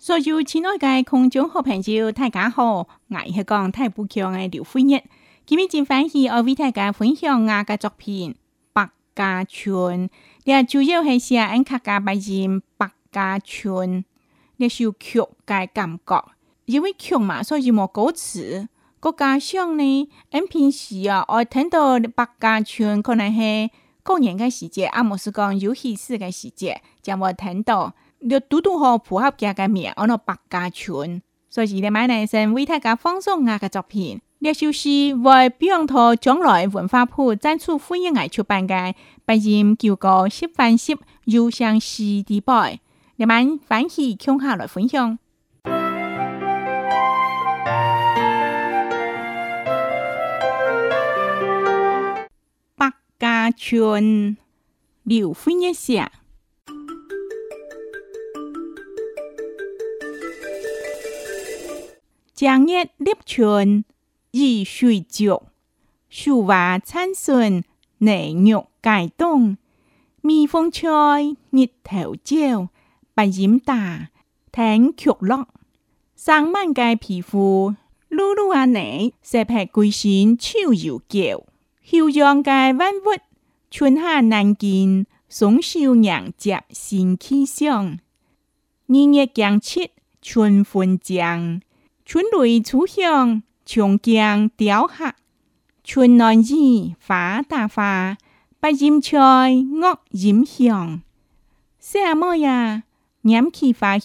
所有亲爱的观众和朋友，大家好！我是讲太不强的刘辉日。今日正反去，我为大家分享我的作品《百家村》，咧主要系写俺客家白人《百家村》咧，属曲嘅感觉。因为曲嘛，所以无歌词。国家上咧，俺平时啊爱听到《百家村》，可能是过年嘅时节，啊唔是讲休息时嘅时节，才会听到。要拄拄好符合家嘅名，安到百家全。所以咧，馬來先為大家放送我嘅作品。呢首詩為表揚到將來文化部展出非遺藝術辦嘅百年九歌十番十幽香詩地拜，你們歡喜共下來分享。百家全，劉飛一寫。江月立春，日水浊，树娃参逊，内玉解冻。蜜蜂吹，日头照，白银打，听琼楼。上万界皮肤，噜噜阿奶，石牌桂身，秋又旧。后江界万物，春夏难见松树娘接新气象。二月江七，春分江。chuyển đổi chú hướng chống kiang đéo hạ chuyển non gì phá tà phá bà dìm trời ngọc dìm hiọng xe mơ ya nhắm khi phá